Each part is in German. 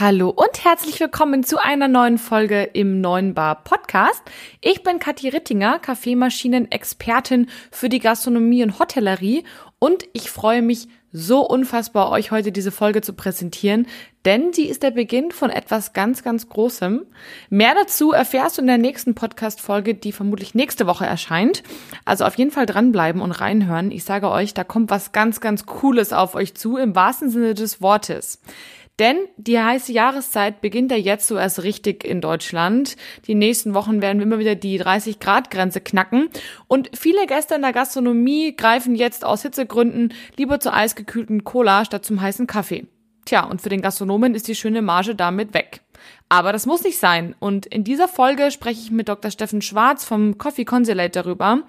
Hallo und herzlich willkommen zu einer neuen Folge im Neuen Bar Podcast. Ich bin Kathi Rittinger, Kaffeemaschinen-Expertin für die Gastronomie und Hotellerie und ich freue mich so unfassbar, euch heute diese Folge zu präsentieren, denn sie ist der Beginn von etwas ganz, ganz Großem. Mehr dazu erfährst du in der nächsten Podcast-Folge, die vermutlich nächste Woche erscheint. Also auf jeden Fall dranbleiben und reinhören. Ich sage euch, da kommt was ganz, ganz Cooles auf euch zu, im wahrsten Sinne des Wortes. Denn die heiße Jahreszeit beginnt ja jetzt so erst richtig in Deutschland. Die nächsten Wochen werden wir immer wieder die 30 Grad Grenze knacken. Und viele Gäste in der Gastronomie greifen jetzt aus Hitzegründen lieber zur eisgekühlten Cola statt zum heißen Kaffee. Tja, und für den Gastronomen ist die schöne Marge damit weg. Aber das muss nicht sein. Und in dieser Folge spreche ich mit Dr. Steffen Schwarz vom Coffee Consulate darüber,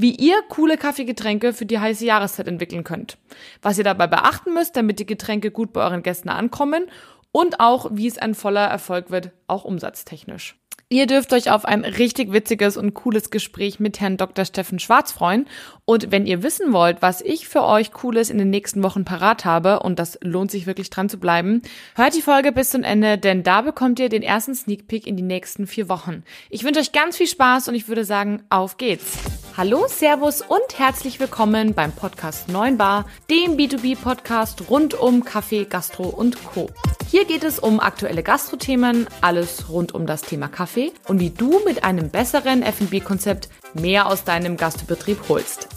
wie ihr coole Kaffeegetränke für die heiße Jahreszeit entwickeln könnt. Was ihr dabei beachten müsst, damit die Getränke gut bei euren Gästen ankommen und auch, wie es ein voller Erfolg wird, auch umsatztechnisch. Ihr dürft euch auf ein richtig witziges und cooles Gespräch mit Herrn Dr. Steffen Schwarz freuen. Und wenn ihr wissen wollt, was ich für euch Cooles in den nächsten Wochen parat habe, und das lohnt sich wirklich dran zu bleiben, hört die Folge bis zum Ende, denn da bekommt ihr den ersten Sneak Peek in die nächsten vier Wochen. Ich wünsche euch ganz viel Spaß und ich würde sagen, auf geht's. Hallo, Servus und herzlich willkommen beim Podcast 9 Bar, dem B2B-Podcast rund um Kaffee, Gastro und Co. Hier geht es um aktuelle Gastrothemen, alles rund um das Thema Kaffee und wie du mit einem besseren F&B-Konzept mehr aus deinem Gastbetrieb holst.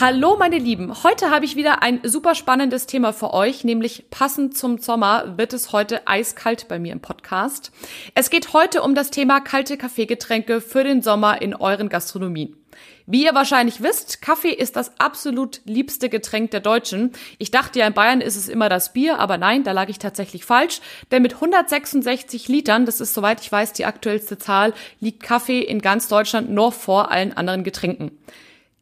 Hallo meine Lieben, heute habe ich wieder ein super spannendes Thema für euch, nämlich passend zum Sommer wird es heute eiskalt bei mir im Podcast. Es geht heute um das Thema kalte Kaffeegetränke für den Sommer in euren Gastronomien. Wie ihr wahrscheinlich wisst, Kaffee ist das absolut liebste Getränk der Deutschen. Ich dachte ja, in Bayern ist es immer das Bier, aber nein, da lag ich tatsächlich falsch. Denn mit 166 Litern, das ist soweit ich weiß die aktuellste Zahl, liegt Kaffee in ganz Deutschland noch vor allen anderen Getränken.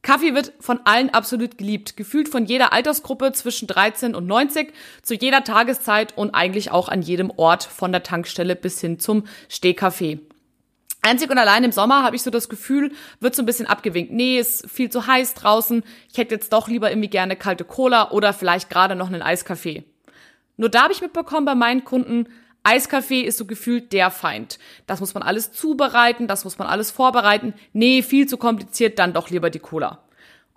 Kaffee wird von allen absolut geliebt, gefühlt von jeder Altersgruppe zwischen 13 und 90, zu jeder Tageszeit und eigentlich auch an jedem Ort, von der Tankstelle bis hin zum Stehkaffee. Einzig und allein im Sommer habe ich so das Gefühl, wird so ein bisschen abgewinkt. Nee, ist viel zu heiß draußen. Ich hätte jetzt doch lieber irgendwie gerne kalte Cola oder vielleicht gerade noch einen Eiskaffee. Nur da habe ich mitbekommen bei meinen Kunden, Eiskaffee ist so gefühlt der Feind. Das muss man alles zubereiten, das muss man alles vorbereiten. Nee, viel zu kompliziert, dann doch lieber die Cola.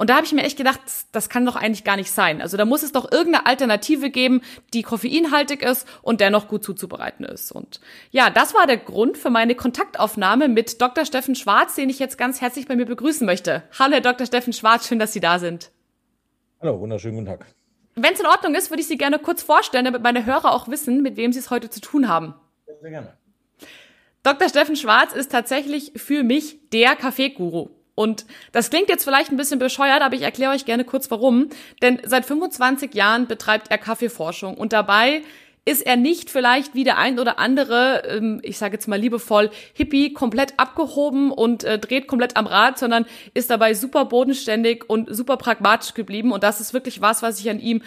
Und da habe ich mir echt gedacht, das kann doch eigentlich gar nicht sein. Also da muss es doch irgendeine Alternative geben, die koffeinhaltig ist und dennoch gut zuzubereiten ist. Und ja, das war der Grund für meine Kontaktaufnahme mit Dr. Steffen Schwarz, den ich jetzt ganz herzlich bei mir begrüßen möchte. Hallo, Herr Dr. Steffen Schwarz, schön, dass Sie da sind. Hallo, wunderschönen guten Tag. Wenn es in Ordnung ist, würde ich Sie gerne kurz vorstellen, damit meine Hörer auch wissen, mit wem Sie es heute zu tun haben. Sehr gerne. Dr. Steffen Schwarz ist tatsächlich für mich der Kaffeeguru. Und das klingt jetzt vielleicht ein bisschen bescheuert, aber ich erkläre euch gerne kurz warum. Denn seit 25 Jahren betreibt er Kaffeeforschung und dabei ist er nicht vielleicht wie der ein oder andere, ähm, ich sage jetzt mal liebevoll, Hippie komplett abgehoben und äh, dreht komplett am Rad, sondern ist dabei super bodenständig und super pragmatisch geblieben. Und das ist wirklich was, was ich an ihm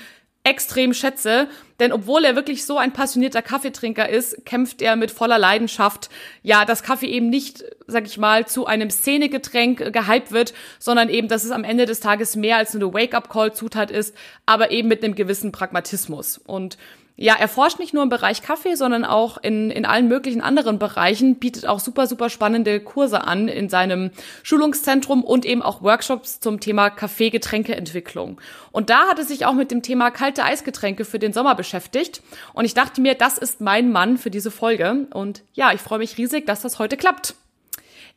extrem schätze, denn obwohl er wirklich so ein passionierter Kaffeetrinker ist, kämpft er mit voller Leidenschaft, ja, dass Kaffee eben nicht, sag ich mal, zu einem Szenegetränk gehypt wird, sondern eben, dass es am Ende des Tages mehr als eine Wake-up-Call-Zutat ist, aber eben mit einem gewissen Pragmatismus. Und ja, er forscht nicht nur im Bereich Kaffee, sondern auch in, in allen möglichen anderen Bereichen, bietet auch super, super spannende Kurse an in seinem Schulungszentrum und eben auch Workshops zum Thema Kaffee-Getränkeentwicklung. Und da hat er sich auch mit dem Thema kalte Eisgetränke für den Sommer beschäftigt. Und ich dachte mir, das ist mein Mann für diese Folge. Und ja, ich freue mich riesig, dass das heute klappt.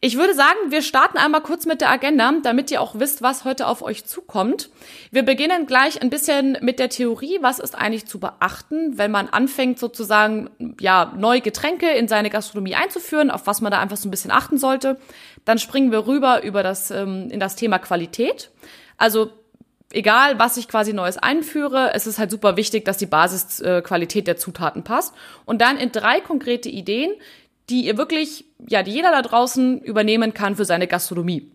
Ich würde sagen, wir starten einmal kurz mit der Agenda, damit ihr auch wisst, was heute auf euch zukommt. Wir beginnen gleich ein bisschen mit der Theorie, was ist eigentlich zu beachten, wenn man anfängt sozusagen ja neue Getränke in seine Gastronomie einzuführen, auf was man da einfach so ein bisschen achten sollte. Dann springen wir rüber über das ähm, in das Thema Qualität. Also egal, was ich quasi Neues einführe, es ist halt super wichtig, dass die Basisqualität der Zutaten passt. Und dann in drei konkrete Ideen, die ihr wirklich, ja, die jeder da draußen übernehmen kann für seine Gastronomie.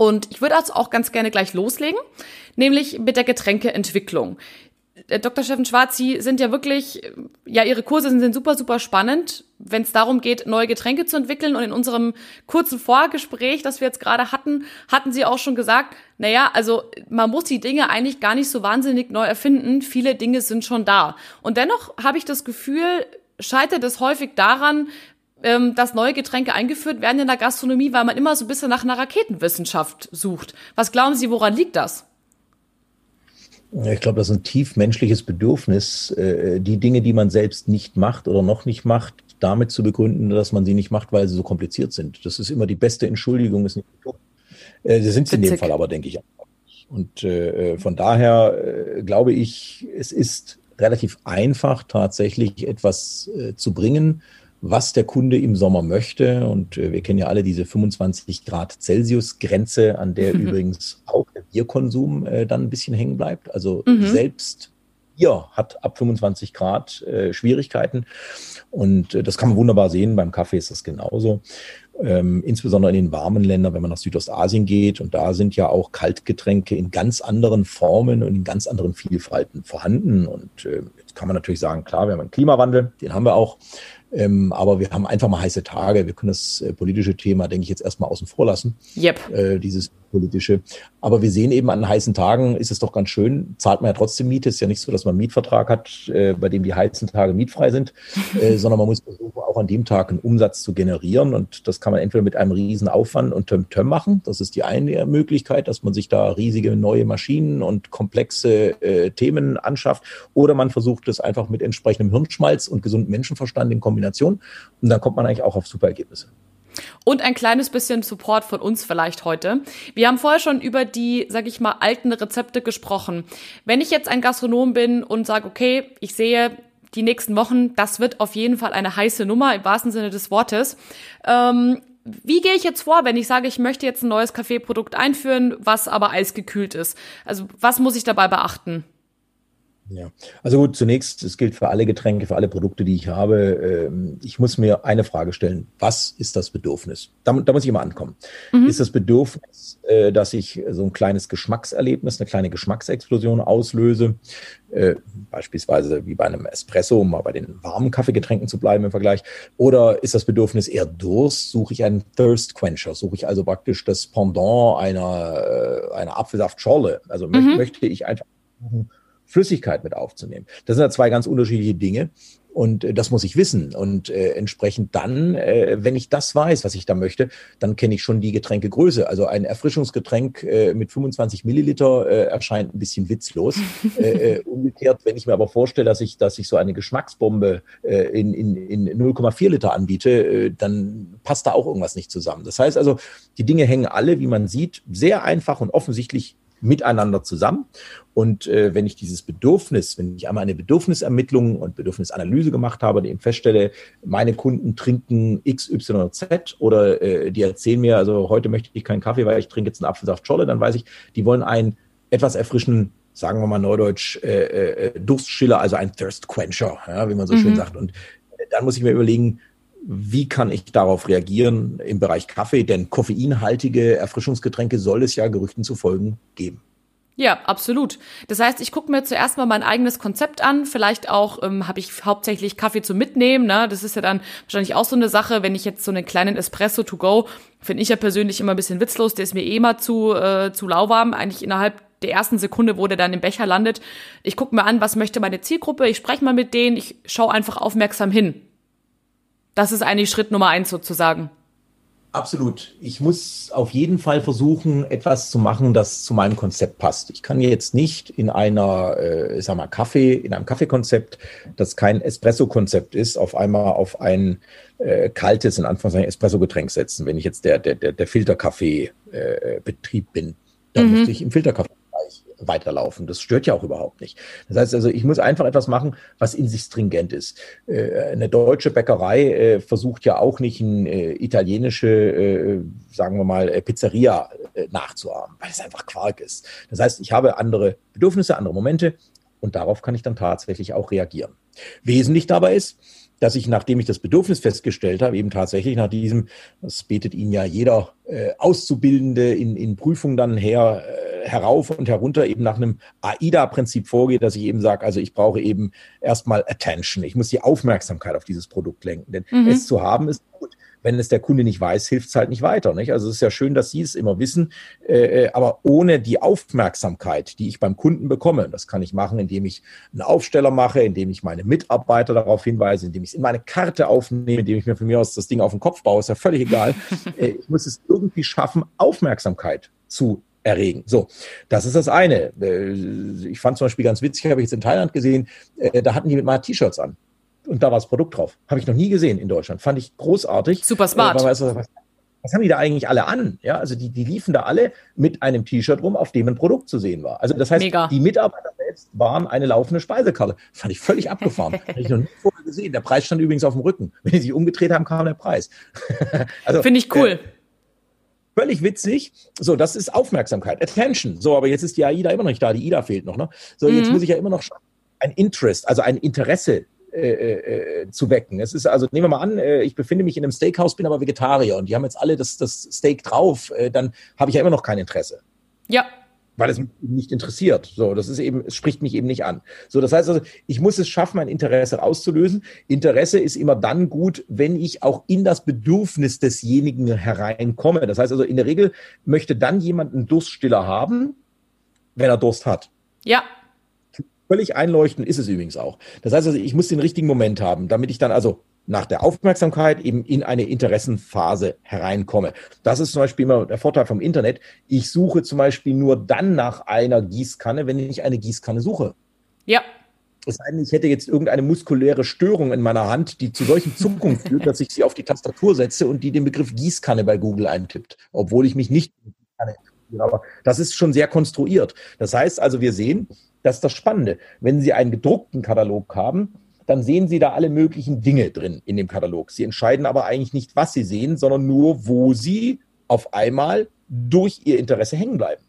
Und ich würde also auch ganz gerne gleich loslegen, nämlich mit der Getränkeentwicklung. äh, Dr. Steffen Schwarz, Sie sind ja wirklich, ja, Ihre Kurse sind super, super spannend, wenn es darum geht, neue Getränke zu entwickeln. Und in unserem kurzen Vorgespräch, das wir jetzt gerade hatten, hatten Sie auch schon gesagt, naja, also man muss die Dinge eigentlich gar nicht so wahnsinnig neu erfinden. Viele Dinge sind schon da. Und dennoch habe ich das Gefühl, scheitert es häufig daran, ähm, dass neue Getränke eingeführt werden in der Gastronomie, weil man immer so ein bisschen nach einer Raketenwissenschaft sucht. Was glauben Sie, woran liegt das? Ich glaube, das ist ein tief menschliches Bedürfnis, äh, die Dinge, die man selbst nicht macht oder noch nicht macht, damit zu begründen, dass man sie nicht macht, weil sie so kompliziert sind. Das ist immer die beste Entschuldigung. Ist nicht äh, sie sind sie in dem Fall aber, denke ich. Und äh, von daher glaube ich, es ist relativ einfach, tatsächlich etwas zu bringen, was der Kunde im Sommer möchte. Und äh, wir kennen ja alle diese 25 Grad Celsius Grenze, an der mhm. übrigens auch der Bierkonsum äh, dann ein bisschen hängen bleibt. Also mhm. selbst Bier hat ab 25 Grad äh, Schwierigkeiten. Und äh, das kann man wunderbar sehen. Beim Kaffee ist das genauso. Ähm, insbesondere in den warmen Ländern, wenn man nach Südostasien geht. Und da sind ja auch Kaltgetränke in ganz anderen Formen und in ganz anderen Vielfalten vorhanden. Und äh, jetzt kann man natürlich sagen, klar, wir haben einen Klimawandel, den haben wir auch. Ähm, aber wir haben einfach mal heiße Tage. Wir können das äh, politische Thema, denke ich, jetzt erstmal außen vor lassen. Yep. Äh, dieses politische. Aber wir sehen eben an heißen Tagen ist es doch ganz schön, zahlt man ja trotzdem Miete. Es ist ja nicht so, dass man einen Mietvertrag hat, äh, bei dem die heißen Tage mietfrei sind, äh, sondern man muss versuchen, auch an dem Tag einen Umsatz zu generieren. Und das kann man entweder mit einem riesen Aufwand und Töm-Töm machen. Das ist die eine Möglichkeit, dass man sich da riesige neue Maschinen und komplexe äh, Themen anschafft. Oder man versucht es einfach mit entsprechendem Hirnschmalz und gesundem Menschenverstand in Kombination. Und dann kommt man eigentlich auch auf super Ergebnisse. Und ein kleines bisschen Support von uns vielleicht heute. Wir haben vorher schon über die, sag ich mal, alten Rezepte gesprochen. Wenn ich jetzt ein Gastronom bin und sage, okay, ich sehe die nächsten Wochen, das wird auf jeden Fall eine heiße Nummer im wahrsten Sinne des Wortes. Ähm, wie gehe ich jetzt vor, wenn ich sage, ich möchte jetzt ein neues Kaffeeprodukt einführen, was aber eisgekühlt ist? Also was muss ich dabei beachten? Ja, also gut, zunächst, es gilt für alle Getränke, für alle Produkte, die ich habe. Ähm, ich muss mir eine Frage stellen. Was ist das Bedürfnis? Da, da muss ich immer ankommen. Mhm. Ist das Bedürfnis, äh, dass ich so ein kleines Geschmackserlebnis, eine kleine Geschmacksexplosion auslöse? Äh, beispielsweise wie bei einem Espresso, um mal bei den warmen Kaffeegetränken zu bleiben im Vergleich. Oder ist das Bedürfnis eher Durst? Suche ich einen Thirst Quencher? Suche ich also praktisch das Pendant einer, äh, einer Apfelsaftschorle? Also mhm. möchte ich einfach Flüssigkeit mit aufzunehmen. Das sind ja zwei ganz unterschiedliche Dinge. Und äh, das muss ich wissen. Und äh, entsprechend dann, äh, wenn ich das weiß, was ich da möchte, dann kenne ich schon die Getränkegröße. Also ein Erfrischungsgetränk äh, mit 25 Milliliter äh, erscheint ein bisschen witzlos. äh, äh, umgekehrt, wenn ich mir aber vorstelle, dass ich, dass ich so eine Geschmacksbombe äh, in, in, in 0,4 Liter anbiete, äh, dann passt da auch irgendwas nicht zusammen. Das heißt also, die Dinge hängen alle, wie man sieht, sehr einfach und offensichtlich miteinander zusammen. Und äh, wenn ich dieses Bedürfnis, wenn ich einmal eine Bedürfnisermittlung und Bedürfnisanalyse gemacht habe, eben feststelle, meine Kunden trinken X, Y, Z oder äh, die erzählen mir, also heute möchte ich keinen Kaffee, weil ich trinke jetzt einen Apfelsaft Scholle, dann weiß ich, die wollen einen etwas erfrischenden sagen wir mal neudeutsch, äh, äh, Durstschiller, also ein Thirst Quencher, ja, wie man so mhm. schön sagt. Und äh, dann muss ich mir überlegen, wie kann ich darauf reagieren im Bereich Kaffee? Denn koffeinhaltige Erfrischungsgetränke soll es ja Gerüchten zu folgen geben. Ja, absolut. Das heißt, ich gucke mir zuerst mal mein eigenes Konzept an. Vielleicht auch ähm, habe ich hauptsächlich Kaffee zum Mitnehmen. Ne? Das ist ja dann wahrscheinlich auch so eine Sache, wenn ich jetzt so einen kleinen Espresso to go, finde ich ja persönlich immer ein bisschen witzlos. Der ist mir eh immer zu, äh, zu lauwarm. Eigentlich innerhalb der ersten Sekunde, wo der dann im Becher landet. Ich gucke mir an, was möchte meine Zielgruppe. Ich spreche mal mit denen. Ich schaue einfach aufmerksam hin. Das ist eigentlich Schritt Nummer eins sozusagen. Absolut. Ich muss auf jeden Fall versuchen, etwas zu machen, das zu meinem Konzept passt. Ich kann jetzt nicht in einer, äh, ich sag mal, Kaffee, in einem Kaffeekonzept, das kein Espresso-Konzept ist, auf einmal auf ein äh, kaltes, in Anführungszeichen, Espresso-Getränk setzen. Wenn ich jetzt der, der, der, der Filterkaffee-Betrieb äh, bin, dann mhm. müsste ich im Filterkaffee weiterlaufen. Das stört ja auch überhaupt nicht. Das heißt also, ich muss einfach etwas machen, was in sich stringent ist. Äh, eine deutsche Bäckerei äh, versucht ja auch nicht eine äh, italienische, sagen wir mal, Pizzeria nachzuahmen, weil es einfach Quark ist. Das heißt, ich habe andere Bedürfnisse, andere Momente und darauf kann ich dann tatsächlich auch reagieren. Wesentlich dabei ist, dass ich, nachdem ich das Bedürfnis festgestellt habe, eben tatsächlich nach diesem, das betet Ihnen ja jeder äh, Auszubildende in, in Prüfungen dann her, äh, herauf und herunter, eben nach einem AIDA-Prinzip vorgehe, dass ich eben sage, also ich brauche eben erstmal Attention. Ich muss die Aufmerksamkeit auf dieses Produkt lenken. Denn mhm. es zu haben ist gut wenn es der Kunde nicht weiß, hilft es halt nicht weiter. Nicht? Also es ist ja schön, dass Sie es immer wissen, äh, äh, aber ohne die Aufmerksamkeit, die ich beim Kunden bekomme, das kann ich machen, indem ich einen Aufsteller mache, indem ich meine Mitarbeiter darauf hinweise, indem ich es in meine Karte aufnehme, indem ich mir von mir aus das Ding auf den Kopf baue, ist ja völlig egal. äh, ich muss es irgendwie schaffen, Aufmerksamkeit zu erregen. So, das ist das eine. Äh, ich fand zum Beispiel ganz witzig, habe ich jetzt in Thailand gesehen, da hatten die mit meiner T-Shirts an und da war das Produkt drauf. Habe ich noch nie gesehen in Deutschland. Fand ich großartig. Super smart. Äh, was, was, was, haben die da eigentlich alle an? Ja, also die, die liefen da alle mit einem T-Shirt rum, auf dem ein Produkt zu sehen war. Also das heißt, Mega. die Mitarbeiter selbst waren eine laufende Speisekarte. Fand ich völlig abgefahren. Habe ich noch nie vorher gesehen. Der Preis stand übrigens auf dem Rücken. Wenn die sich umgedreht haben, kam der Preis. also, Finde ich cool. Äh, völlig witzig. So, das ist Aufmerksamkeit, Attention. So, aber jetzt ist die AIDA immer noch nicht da. Die IDA fehlt noch. Ne? So, mhm. jetzt muss ich ja immer noch ein Interest, also ein Interesse äh, äh, zu wecken. Es ist also, nehmen wir mal an, äh, ich befinde mich in einem Steakhouse, bin aber Vegetarier und die haben jetzt alle das, das Steak drauf, äh, dann habe ich ja immer noch kein Interesse. Ja. Weil es mich nicht interessiert. So, das ist eben, es spricht mich eben nicht an. So, das heißt also, ich muss es schaffen, ein Interesse auszulösen. Interesse ist immer dann gut, wenn ich auch in das Bedürfnis desjenigen hereinkomme. Das heißt also, in der Regel möchte dann jemand einen Durststiller haben, wenn er Durst hat. Ja, Völlig einleuchtend ist es übrigens auch. Das heißt also, ich muss den richtigen Moment haben, damit ich dann also nach der Aufmerksamkeit eben in eine Interessenphase hereinkomme. Das ist zum Beispiel immer der Vorteil vom Internet. Ich suche zum Beispiel nur dann nach einer Gießkanne, wenn ich eine Gießkanne suche. Ja. Es sei denn, ich hätte jetzt irgendeine muskuläre Störung in meiner Hand, die zu solchen Zuckungen führt, dass ich sie auf die Tastatur setze und die den Begriff Gießkanne bei Google eintippt, obwohl ich mich nicht aber das ist schon sehr konstruiert. Das heißt also, wir sehen, das ist das Spannende. Wenn Sie einen gedruckten Katalog haben, dann sehen Sie da alle möglichen Dinge drin in dem Katalog. Sie entscheiden aber eigentlich nicht, was Sie sehen, sondern nur, wo Sie auf einmal durch Ihr Interesse hängen bleiben.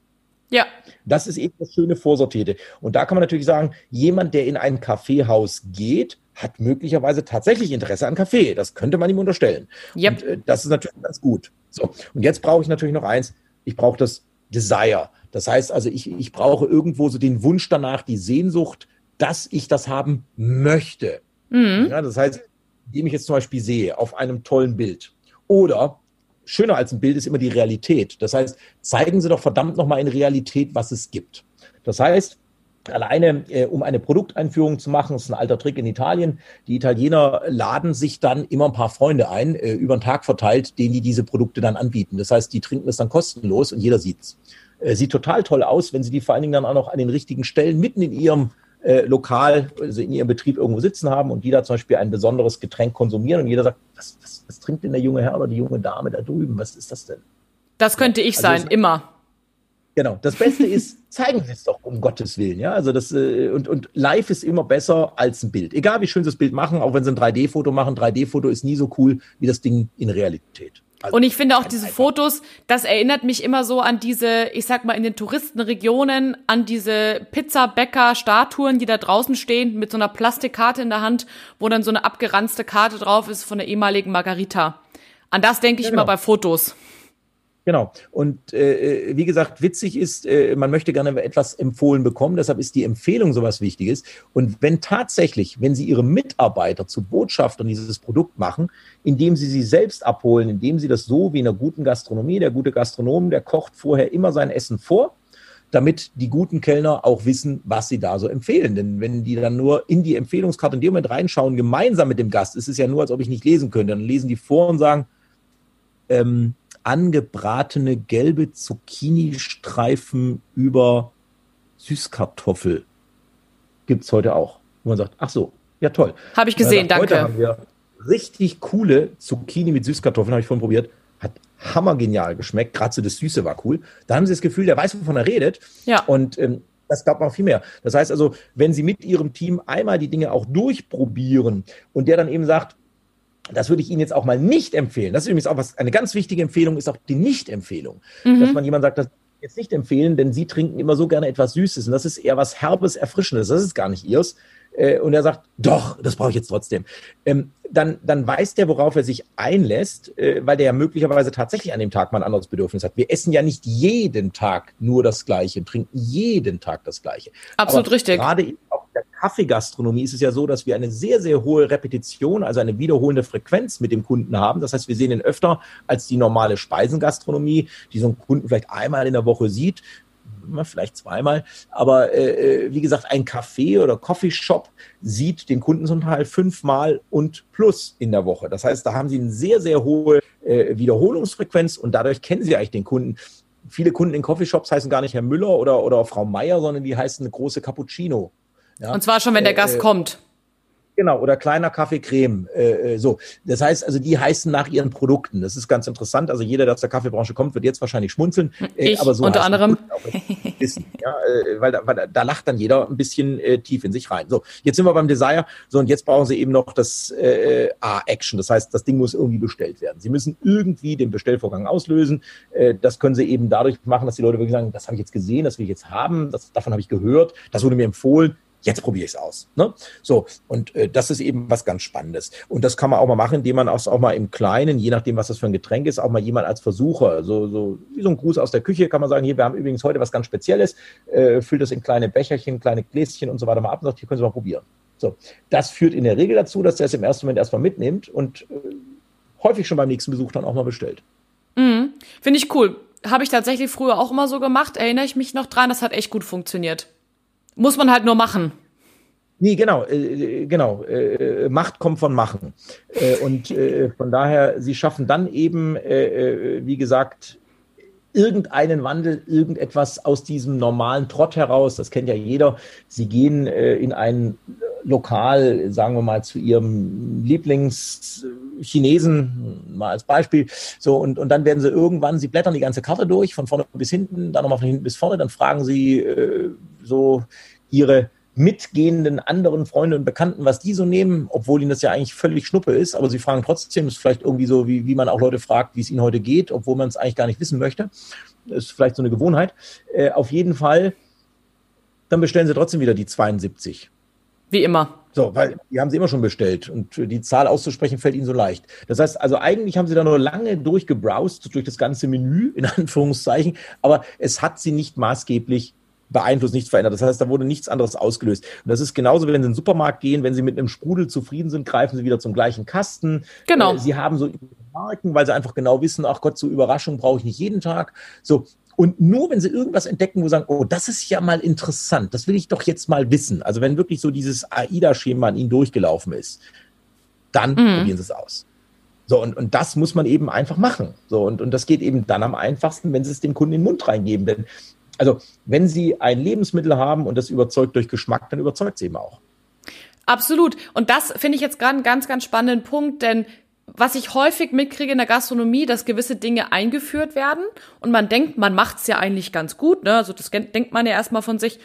Ja. Das ist eben das schöne Vorsortierte. Und da kann man natürlich sagen, jemand, der in ein Kaffeehaus geht, hat möglicherweise tatsächlich Interesse an Kaffee. Das könnte man ihm unterstellen. Yep. Und äh, das ist natürlich ganz gut. So. Und jetzt brauche ich natürlich noch eins. Ich brauche das Desire. Das heißt also, ich, ich brauche irgendwo so den Wunsch danach, die Sehnsucht, dass ich das haben möchte. Mhm. Ja, das heißt, indem ich jetzt zum Beispiel sehe auf einem tollen Bild oder schöner als ein Bild ist immer die Realität. Das heißt, zeigen Sie doch verdammt nochmal in Realität, was es gibt. Das heißt, alleine äh, um eine Produkteinführung zu machen, das ist ein alter Trick in Italien, die Italiener laden sich dann immer ein paar Freunde ein, äh, über den Tag verteilt, denen die diese Produkte dann anbieten. Das heißt, die trinken es dann kostenlos und jeder sieht's. Äh, sieht total toll aus, wenn sie die vor allen Dingen dann auch noch an den richtigen Stellen mitten in ihrem äh, Lokal, also in ihrem Betrieb irgendwo sitzen haben und die da zum Beispiel ein besonderes Getränk konsumieren und jeder sagt, was, was, was trinkt denn der junge Herr oder die junge Dame da drüben? Was ist das denn? Das könnte ich also sein, immer. Genau. Das Beste ist, zeigen Sie es doch um Gottes Willen. Ja, also das äh, und und live ist immer besser als ein Bild. Egal wie schön Sie das Bild machen, auch wenn Sie ein 3D-Foto machen, 3D-Foto ist nie so cool wie das Ding in Realität. Also und ich finde auch diese Fotos, das erinnert mich immer so an diese, ich sag mal, in den Touristenregionen, an diese Pizzabäcker-Statuen, die da draußen stehen, mit so einer Plastikkarte in der Hand, wo dann so eine abgeranzte Karte drauf ist von der ehemaligen Margarita. An das denke ich genau. immer bei Fotos. Genau. Und äh, wie gesagt, witzig ist, äh, man möchte gerne etwas empfohlen bekommen, deshalb ist die Empfehlung sowas Wichtiges. Und wenn tatsächlich, wenn Sie Ihre Mitarbeiter zu Botschaftern dieses Produkt machen, indem Sie sie selbst abholen, indem Sie das so wie in einer guten Gastronomie, der gute Gastronom, der kocht vorher immer sein Essen vor, damit die guten Kellner auch wissen, was sie da so empfehlen. Denn wenn die dann nur in die Empfehlungskarte in dem Moment reinschauen, gemeinsam mit dem Gast, ist es ja nur, als ob ich nicht lesen könnte. Dann lesen die vor und sagen, ähm, angebratene gelbe Zucchini-Streifen über Süßkartoffel gibt es heute auch. Wo man sagt, ach so, ja toll. Habe ich gesehen, sagt, danke. Heute haben wir richtig coole Zucchini mit Süßkartoffeln, habe ich vorhin probiert. Hat hammergenial geschmeckt. Gerade so das Süße war cool. Da haben sie das Gefühl, der weiß, wovon er redet. Ja. Und ähm, das gab noch viel mehr. Das heißt also, wenn Sie mit Ihrem Team einmal die Dinge auch durchprobieren und der dann eben sagt, das würde ich Ihnen jetzt auch mal nicht empfehlen. Das ist übrigens auch was, eine ganz wichtige Empfehlung ist auch die Nicht-Empfehlung. Mhm. Dass man jemand sagt, das jetzt nicht empfehlen, denn Sie trinken immer so gerne etwas Süßes und das ist eher was Herbes, Erfrischendes. Das ist gar nicht Ihrs. äh, und er sagt, doch, das brauche ich jetzt trotzdem, ähm, dann, dann weiß der, worauf er sich einlässt, äh, weil der ja möglicherweise tatsächlich an dem Tag mal ein anderes Bedürfnis hat. Wir essen ja nicht jeden Tag nur das Gleiche, trinken jeden Tag das Gleiche. Absolut Aber richtig. Gerade der Kaffeegastronomie ist es ja so, dass wir eine sehr, sehr hohe Repetition, also eine wiederholende Frequenz mit dem Kunden haben. Das heißt, wir sehen ihn öfter als die normale Speisengastronomie, die so einen Kunden vielleicht einmal in der Woche sieht vielleicht zweimal, aber äh, äh, wie gesagt, ein Café oder Coffeeshop sieht den Kunden zum Teil fünfmal und plus in der Woche. Das heißt, da haben sie eine sehr, sehr hohe äh, Wiederholungsfrequenz und dadurch kennen sie eigentlich den Kunden. Viele Kunden in Coffeeshops heißen gar nicht Herr Müller oder, oder Frau Meier, sondern die heißen eine große Cappuccino. Ja? Und zwar schon, wenn der Gast äh, kommt. Genau, oder kleiner Kaffee Creme. Äh, äh, so. Das heißt also, die heißen nach ihren Produkten. Das ist ganz interessant. Also jeder, der aus der Kaffeebranche kommt, wird jetzt wahrscheinlich schmunzeln. Äh, ich, aber so unter anderem. Wissen, ja, äh, weil, da, weil da lacht dann jeder ein bisschen äh, tief in sich rein. So, jetzt sind wir beim Desire. So, und jetzt brauchen Sie eben noch das äh, A-Action. Das heißt, das Ding muss irgendwie bestellt werden. Sie müssen irgendwie den Bestellvorgang auslösen. Äh, das können Sie eben dadurch machen, dass die Leute wirklich sagen, das habe ich jetzt gesehen, das will ich jetzt haben, das, davon habe ich gehört, das wurde mir empfohlen jetzt probiere ich es aus. Ne? So, und äh, das ist eben was ganz Spannendes. Und das kann man auch mal machen, indem man auch, auch mal im Kleinen, je nachdem, was das für ein Getränk ist, auch mal jemand als Versucher, so, so wie so ein Gruß aus der Küche, kann man sagen, hier, wir haben übrigens heute was ganz Spezielles, äh, füllt das in kleine Becherchen, kleine Gläschen und so weiter mal ab und sagt, hier können Sie mal probieren. So, das führt in der Regel dazu, dass der es im ersten Moment erstmal mitnimmt und äh, häufig schon beim nächsten Besuch dann auch mal bestellt. Mhm. Finde ich cool. Habe ich tatsächlich früher auch immer so gemacht, erinnere ich mich noch dran, das hat echt gut funktioniert. Muss man halt nur machen. Nee, genau, äh, genau. Äh, Macht kommt von Machen. Äh, und äh, von daher, sie schaffen dann eben, äh, äh, wie gesagt, irgendeinen Wandel, irgendetwas aus diesem normalen Trott heraus. Das kennt ja jeder. Sie gehen in ein Lokal, sagen wir mal, zu ihrem Lieblingschinesen, mal als Beispiel. So, und, und dann werden sie irgendwann, sie blättern die ganze Karte durch, von vorne bis hinten, dann nochmal von hinten bis vorne, dann fragen sie so ihre mitgehenden anderen Freunde und Bekannten, was die so nehmen, obwohl ihnen das ja eigentlich völlig Schnuppe ist, aber sie fragen trotzdem, ist vielleicht irgendwie so, wie, wie man auch Leute fragt, wie es ihnen heute geht, obwohl man es eigentlich gar nicht wissen möchte. Das ist vielleicht so eine Gewohnheit. Äh, auf jeden Fall, dann bestellen sie trotzdem wieder die 72. Wie immer. So, weil die haben sie immer schon bestellt und die Zahl auszusprechen fällt ihnen so leicht. Das heißt, also eigentlich haben sie da nur lange durchgebrowst durch das ganze Menü, in Anführungszeichen, aber es hat sie nicht maßgeblich beeinflusst, nichts verändert. Das heißt, da wurde nichts anderes ausgelöst. Und das ist genauso, wenn Sie in den Supermarkt gehen, wenn Sie mit einem Sprudel zufrieden sind, greifen Sie wieder zum gleichen Kasten. Genau. Äh, Sie haben so Marken, weil Sie einfach genau wissen, ach Gott, so Überraschung brauche ich nicht jeden Tag. So. Und nur wenn Sie irgendwas entdecken, wo Sie sagen, oh, das ist ja mal interessant, das will ich doch jetzt mal wissen. Also wenn wirklich so dieses AIDA-Schema an Ihnen durchgelaufen ist, dann mhm. probieren Sie es aus. So, und, und das muss man eben einfach machen. So, und, und das geht eben dann am einfachsten, wenn Sie es dem Kunden in den Mund reingeben. Denn also wenn Sie ein Lebensmittel haben und das überzeugt durch Geschmack, dann überzeugt es eben auch. Absolut. Und das finde ich jetzt gerade einen ganz, ganz spannenden Punkt, denn was ich häufig mitkriege in der Gastronomie, dass gewisse Dinge eingeführt werden und man denkt, man macht es ja eigentlich ganz gut, ne? Also das denkt man ja erstmal von sich.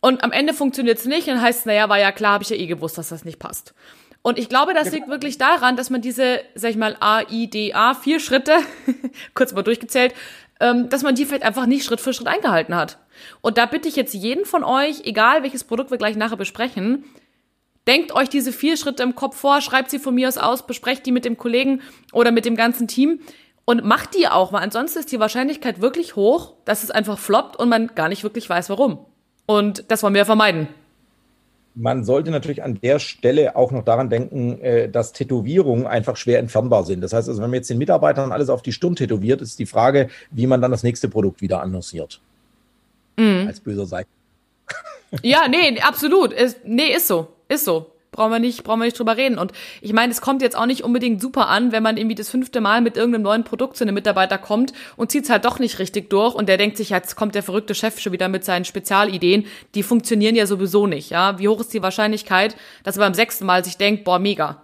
Und am Ende funktioniert es nicht und heißt, es, naja, war ja klar, habe ich ja eh gewusst, dass das nicht passt. Und ich glaube, das liegt wirklich daran, dass man diese, sag ich mal, A, I, D, A, vier Schritte, kurz mal durchgezählt, ähm, dass man die vielleicht einfach nicht Schritt für Schritt eingehalten hat. Und da bitte ich jetzt jeden von euch, egal welches Produkt wir gleich nachher besprechen, denkt euch diese vier Schritte im Kopf vor, schreibt sie von mir aus aus, besprecht die mit dem Kollegen oder mit dem ganzen Team und macht die auch, weil ansonsten ist die Wahrscheinlichkeit wirklich hoch, dass es einfach floppt und man gar nicht wirklich weiß, warum. Und das wollen wir vermeiden man sollte natürlich an der Stelle auch noch daran denken, äh, dass Tätowierungen einfach schwer entfernbar sind. Das heißt also, wenn man jetzt den Mitarbeitern alles auf die Stirn tätowiert, ist die Frage, wie man dann das nächste Produkt wieder annonciert. Mhm. Als böser Seite. Ja, nee, absolut. Ist, nee, ist so. Ist so brauchen wir nicht, brauchen wir nicht drüber reden. Und ich meine, es kommt jetzt auch nicht unbedingt super an, wenn man irgendwie das fünfte Mal mit irgendeinem neuen Produkt zu einem Mitarbeiter kommt und zieht es halt doch nicht richtig durch und der denkt sich, jetzt kommt der verrückte Chef schon wieder mit seinen Spezialideen. Die funktionieren ja sowieso nicht, ja. Wie hoch ist die Wahrscheinlichkeit, dass er beim sechsten Mal sich denkt, boah, mega.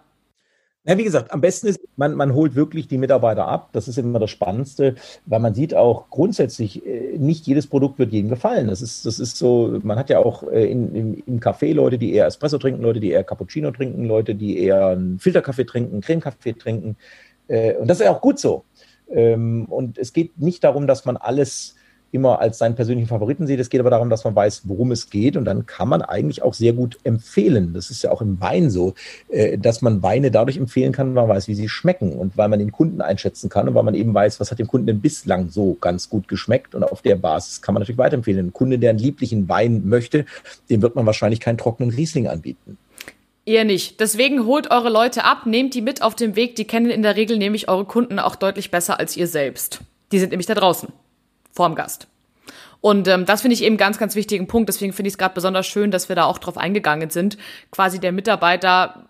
Ja, wie gesagt, am besten ist, man, man holt wirklich die Mitarbeiter ab. Das ist immer das Spannendste, weil man sieht auch grundsätzlich, äh, nicht jedes Produkt wird jedem gefallen. Das ist, das ist so, man hat ja auch äh, in, in, im Café Leute, die eher Espresso trinken, Leute, die eher Cappuccino trinken, Leute, die eher einen Filterkaffee trinken, Cremekaffee trinken. Äh, und das ist ja auch gut so. Ähm, und es geht nicht darum, dass man alles immer als seinen persönlichen Favoriten sieht. Es geht aber darum, dass man weiß, worum es geht. Und dann kann man eigentlich auch sehr gut empfehlen. Das ist ja auch im Wein so, äh, dass man Weine dadurch empfehlen kann, weil man weiß, wie sie schmecken und weil man den Kunden einschätzen kann und weil man eben weiß, was hat dem Kunden denn bislang so ganz gut geschmeckt. Und auf der Basis kann man natürlich weiterempfehlen. Ein Kunde, der einen lieblichen Wein möchte, dem wird man wahrscheinlich keinen trockenen Riesling anbieten. Ihr nicht. Deswegen holt eure Leute ab, nehmt die mit auf den Weg. Die kennen in der Regel nämlich eure Kunden auch deutlich besser als ihr selbst. Die sind nämlich da draußen vorm Gast. Und ähm, das finde ich eben ganz, ganz wichtigen Punkt. Deswegen finde ich es gerade besonders schön, dass wir da auch drauf eingegangen sind. Quasi der Mitarbeiter,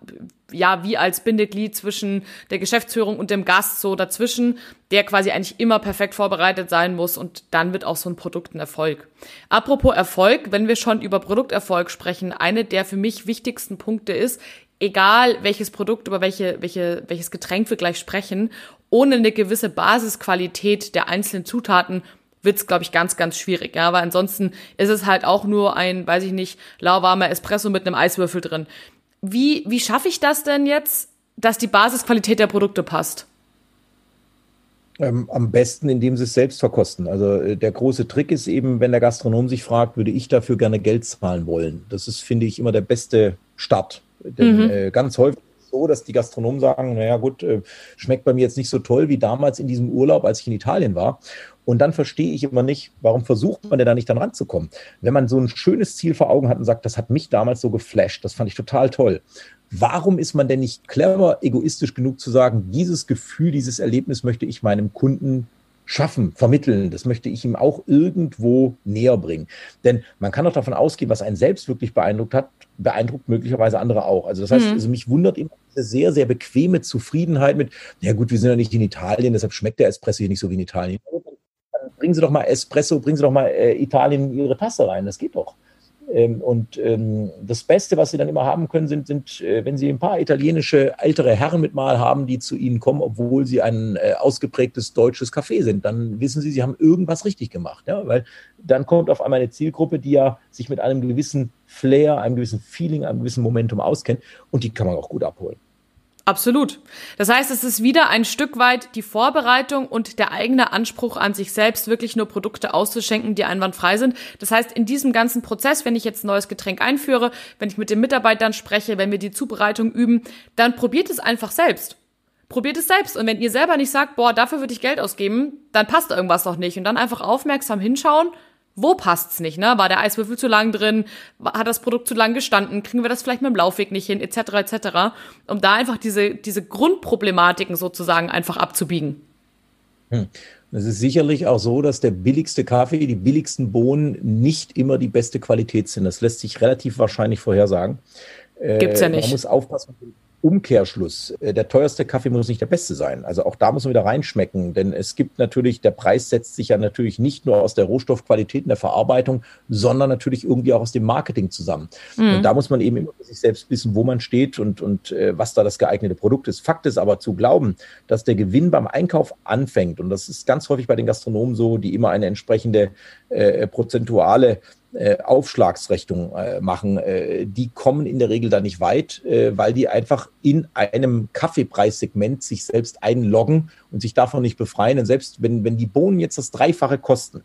ja, wie als Bindeglied zwischen der Geschäftsführung und dem Gast so dazwischen, der quasi eigentlich immer perfekt vorbereitet sein muss und dann wird auch so ein Produkt ein Erfolg. Apropos Erfolg, wenn wir schon über Produkterfolg sprechen, eine der für mich wichtigsten Punkte ist, egal welches Produkt, über welche, welche, welches Getränk wir gleich sprechen, ohne eine gewisse Basisqualität der einzelnen Zutaten wird's, glaube ich, ganz, ganz schwierig. Ja, weil ansonsten ist es halt auch nur ein, weiß ich nicht, lauwarmer Espresso mit einem Eiswürfel drin. Wie, wie schaffe ich das denn jetzt, dass die Basisqualität der Produkte passt? Ähm, am besten, indem sie es selbst verkosten. Also äh, der große Trick ist eben, wenn der Gastronom sich fragt, würde ich dafür gerne Geld zahlen wollen. Das ist, finde ich, immer der beste Start. Denn mhm. äh, ganz häufig so, dass die Gastronomen sagen, naja gut, äh, schmeckt bei mir jetzt nicht so toll wie damals in diesem Urlaub, als ich in Italien war. Und dann verstehe ich immer nicht, warum versucht man denn da nicht dann ranzukommen? Wenn man so ein schönes Ziel vor Augen hat und sagt, das hat mich damals so geflasht, das fand ich total toll. Warum ist man denn nicht clever, egoistisch genug zu sagen, dieses Gefühl, dieses Erlebnis möchte ich meinem Kunden schaffen, vermitteln. Das möchte ich ihm auch irgendwo näher bringen. Denn man kann doch davon ausgehen, was einen selbst wirklich beeindruckt hat, beeindruckt möglicherweise andere auch. Also das heißt, mhm. also mich wundert immer diese sehr, sehr bequeme Zufriedenheit mit, ja gut, wir sind ja nicht in Italien, deshalb schmeckt der Espresso hier nicht so wie in Italien. Dann bringen Sie doch mal Espresso, bringen Sie doch mal äh, Italien in Ihre Tasse rein. Das geht doch. Ähm, und ähm, das Beste, was sie dann immer haben können, sind, sind, äh, wenn sie ein paar italienische ältere Herren mit mal haben, die zu ihnen kommen, obwohl sie ein äh, ausgeprägtes deutsches Café sind, dann wissen sie, sie haben irgendwas richtig gemacht. Ja? Weil dann kommt auf einmal eine Zielgruppe, die ja sich mit einem gewissen Flair, einem gewissen Feeling, einem gewissen Momentum auskennt und die kann man auch gut abholen. Absolut. Das heißt, es ist wieder ein Stück weit die Vorbereitung und der eigene Anspruch an sich selbst, wirklich nur Produkte auszuschenken, die einwandfrei sind. Das heißt, in diesem ganzen Prozess, wenn ich jetzt ein neues Getränk einführe, wenn ich mit den Mitarbeitern spreche, wenn wir die Zubereitung üben, dann probiert es einfach selbst. Probiert es selbst. Und wenn ihr selber nicht sagt, boah, dafür würde ich Geld ausgeben, dann passt irgendwas noch nicht. Und dann einfach aufmerksam hinschauen wo passt's nicht, ne? War der Eiswürfel zu lang drin? Hat das Produkt zu lang gestanden? Kriegen wir das vielleicht mit dem Laufweg nicht hin? Etc. etc. Um da einfach diese, diese Grundproblematiken sozusagen einfach abzubiegen. Hm. Es ist sicherlich auch so, dass der billigste Kaffee, die billigsten Bohnen nicht immer die beste Qualität sind. Das lässt sich relativ wahrscheinlich vorhersagen. Gibt's ja nicht. Man muss aufpassen, Umkehrschluss, äh, der teuerste Kaffee muss nicht der beste sein. Also auch da muss man wieder reinschmecken, denn es gibt natürlich, der Preis setzt sich ja natürlich nicht nur aus der Rohstoffqualität in der Verarbeitung, sondern natürlich irgendwie auch aus dem Marketing zusammen. Mhm. Und da muss man eben immer für sich selbst wissen, wo man steht und, und äh, was da das geeignete Produkt ist. Fakt ist aber zu glauben, dass der Gewinn beim Einkauf anfängt, und das ist ganz häufig bei den Gastronomen so, die immer eine entsprechende äh, prozentuale äh, Aufschlagsrechnung äh, machen, äh, die kommen in der Regel da nicht weit, äh, weil die einfach in einem Kaffeepreissegment sich selbst einloggen und sich davon nicht befreien. Und selbst wenn, wenn die Bohnen jetzt das Dreifache kosten,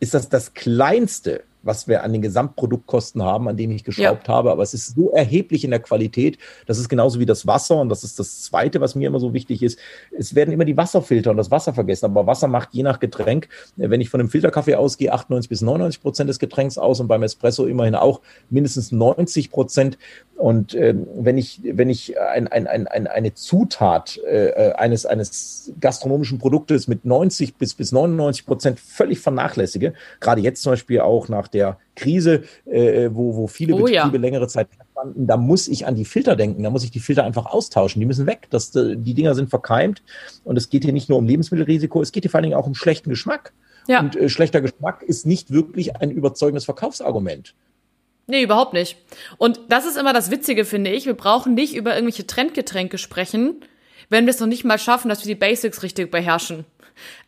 ist das das kleinste, was wir an den Gesamtproduktkosten haben, an dem ich geschraubt ja. habe. Aber es ist so erheblich in der Qualität. Das ist genauso wie das Wasser. Und das ist das Zweite, was mir immer so wichtig ist. Es werden immer die Wasserfilter und das Wasser vergessen. Aber Wasser macht je nach Getränk, wenn ich von einem Filterkaffee ausgehe, 98 bis 99 Prozent des Getränks aus und beim Espresso immerhin auch mindestens 90 Prozent. Und äh, wenn ich, wenn ich ein, ein, ein, ein, eine Zutat äh, eines, eines gastronomischen Produktes mit 90 bis, bis 99 Prozent völlig vernachlässige, gerade jetzt zum Beispiel auch nach der Krise, äh, wo, wo viele oh, Betriebe ja. längere Zeit standen, da muss ich an die Filter denken, da muss ich die Filter einfach austauschen, die müssen weg. Das, äh, die Dinger sind verkeimt und es geht hier nicht nur um Lebensmittelrisiko, es geht hier vor allen Dingen auch um schlechten Geschmack. Ja. Und äh, schlechter Geschmack ist nicht wirklich ein überzeugendes Verkaufsargument. Nee, überhaupt nicht. Und das ist immer das Witzige, finde ich. Wir brauchen nicht über irgendwelche Trendgetränke sprechen, wenn wir es noch nicht mal schaffen, dass wir die Basics richtig beherrschen.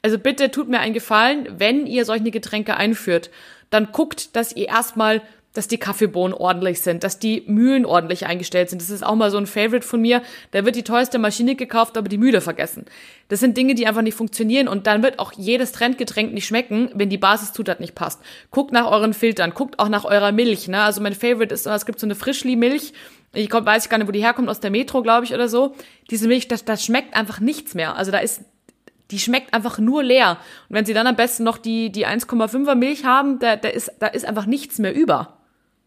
Also bitte tut mir einen Gefallen, wenn ihr solche Getränke einführt, dann guckt, dass ihr erstmal dass die Kaffeebohnen ordentlich sind, dass die Mühlen ordentlich eingestellt sind. Das ist auch mal so ein Favorite von mir. Da wird die teuerste Maschine gekauft, aber die Mühle vergessen. Das sind Dinge, die einfach nicht funktionieren und dann wird auch jedes Trendgetränk nicht schmecken, wenn die Basiszutat nicht passt. Guckt nach euren Filtern, guckt auch nach eurer Milch. Ne? Also mein Favorite ist, es gibt so eine Frischli-Milch. Ich glaub, weiß gar nicht, wo die herkommt, aus der Metro, glaube ich, oder so. Diese Milch, das, das schmeckt einfach nichts mehr. Also da ist die schmeckt einfach nur leer. Und wenn sie dann am besten noch die, die 1,5er Milch haben, da, da, ist, da ist einfach nichts mehr über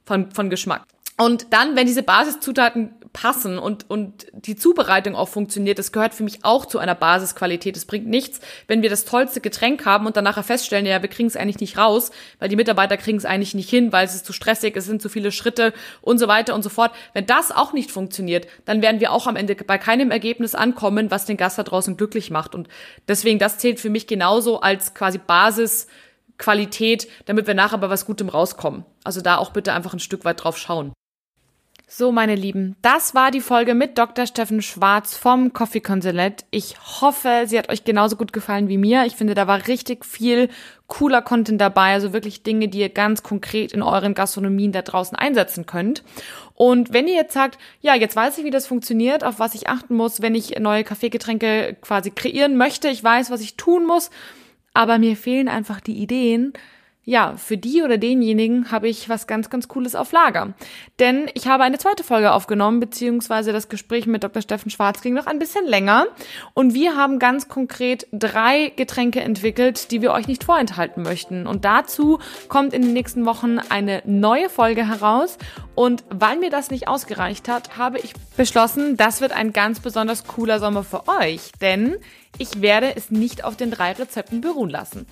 von, von Geschmack. Und dann, wenn diese Basiszutaten passen und, und die Zubereitung auch funktioniert, das gehört für mich auch zu einer Basisqualität. Es bringt nichts, wenn wir das tollste Getränk haben und dann nachher feststellen, ja, wir kriegen es eigentlich nicht raus, weil die Mitarbeiter kriegen es eigentlich nicht hin, weil es ist zu stressig, es sind zu viele Schritte und so weiter und so fort. Wenn das auch nicht funktioniert, dann werden wir auch am Ende bei keinem Ergebnis ankommen, was den Gast da draußen glücklich macht. Und deswegen, das zählt für mich genauso als quasi Basisqualität, damit wir nachher bei was Gutem rauskommen. Also da auch bitte einfach ein Stück weit drauf schauen. So, meine Lieben, das war die Folge mit Dr. Steffen Schwarz vom Coffee Consulate. Ich hoffe, sie hat euch genauso gut gefallen wie mir. Ich finde, da war richtig viel cooler Content dabei, also wirklich Dinge, die ihr ganz konkret in euren Gastronomien da draußen einsetzen könnt. Und wenn ihr jetzt sagt, ja, jetzt weiß ich, wie das funktioniert, auf was ich achten muss, wenn ich neue Kaffeegetränke quasi kreieren möchte, ich weiß, was ich tun muss, aber mir fehlen einfach die Ideen, ja, für die oder denjenigen habe ich was ganz, ganz Cooles auf Lager. Denn ich habe eine zweite Folge aufgenommen, beziehungsweise das Gespräch mit Dr. Steffen Schwarz ging noch ein bisschen länger. Und wir haben ganz konkret drei Getränke entwickelt, die wir euch nicht vorenthalten möchten. Und dazu kommt in den nächsten Wochen eine neue Folge heraus. Und weil mir das nicht ausgereicht hat, habe ich beschlossen, das wird ein ganz besonders cooler Sommer für euch. Denn ich werde es nicht auf den drei Rezepten beruhen lassen.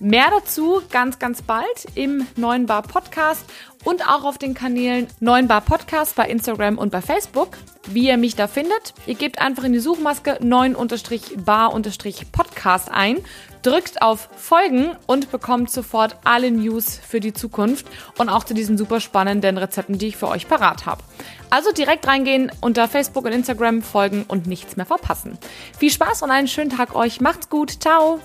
Mehr dazu ganz, ganz bald im Neuen Bar Podcast und auch auf den Kanälen Neuen Bar Podcast bei Instagram und bei Facebook. Wie ihr mich da findet, ihr gebt einfach in die Suchmaske 9-Bar-Podcast ein, drückt auf Folgen und bekommt sofort alle News für die Zukunft und auch zu diesen super spannenden Rezepten, die ich für euch parat habe. Also direkt reingehen, unter Facebook und Instagram folgen und nichts mehr verpassen. Viel Spaß und einen schönen Tag euch. Macht's gut. Ciao.